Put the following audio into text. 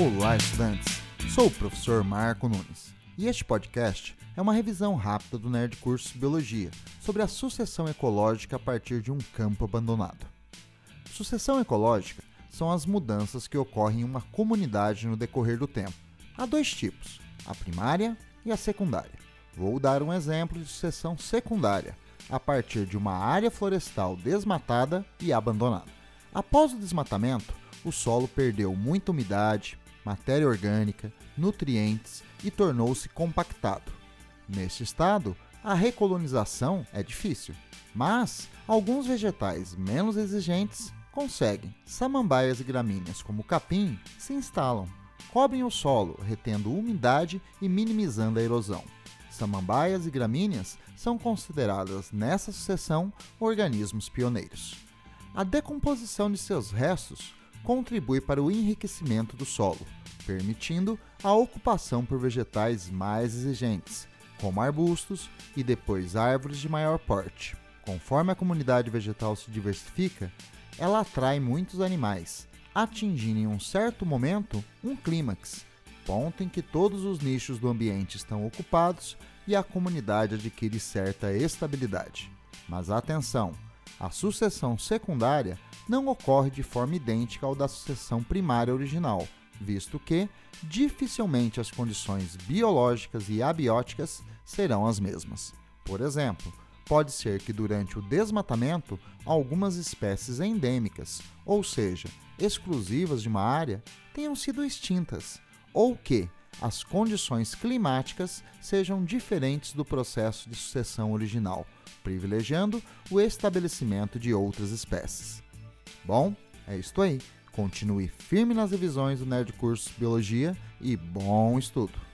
Olá, estudantes! Sou o professor Marco Nunes e este podcast é uma revisão rápida do Nerd Curso Biologia sobre a sucessão ecológica a partir de um campo abandonado. Sucessão ecológica são as mudanças que ocorrem em uma comunidade no decorrer do tempo. Há dois tipos, a primária e a secundária. Vou dar um exemplo de sucessão secundária, a partir de uma área florestal desmatada e abandonada. Após o desmatamento, o solo perdeu muita umidade, matéria orgânica, nutrientes e tornou-se compactado. Neste estado, a recolonização é difícil, mas alguns vegetais menos exigentes conseguem. Samambaias e gramíneas, como o capim, se instalam, cobrem o solo, retendo umidade e minimizando a erosão. Samambaias e gramíneas são consideradas nessa sucessão organismos pioneiros. A decomposição de seus restos contribui para o enriquecimento do solo, permitindo a ocupação por vegetais mais exigentes, como arbustos e depois árvores de maior porte. Conforme a comunidade vegetal se diversifica, ela atrai muitos animais, atingindo em um certo momento um clímax, ponto em que todos os nichos do ambiente estão ocupados e a comunidade adquire certa estabilidade. Mas atenção, a sucessão secundária não ocorre de forma idêntica ao da sucessão primária original, visto que dificilmente as condições biológicas e abióticas serão as mesmas. Por exemplo, pode ser que durante o desmatamento algumas espécies endêmicas, ou seja, exclusivas de uma área, tenham sido extintas, ou que as condições climáticas sejam diferentes do processo de sucessão original, privilegiando o estabelecimento de outras espécies. Bom, é isto aí. Continue firme nas revisões do Nerd Curso Biologia e bom estudo!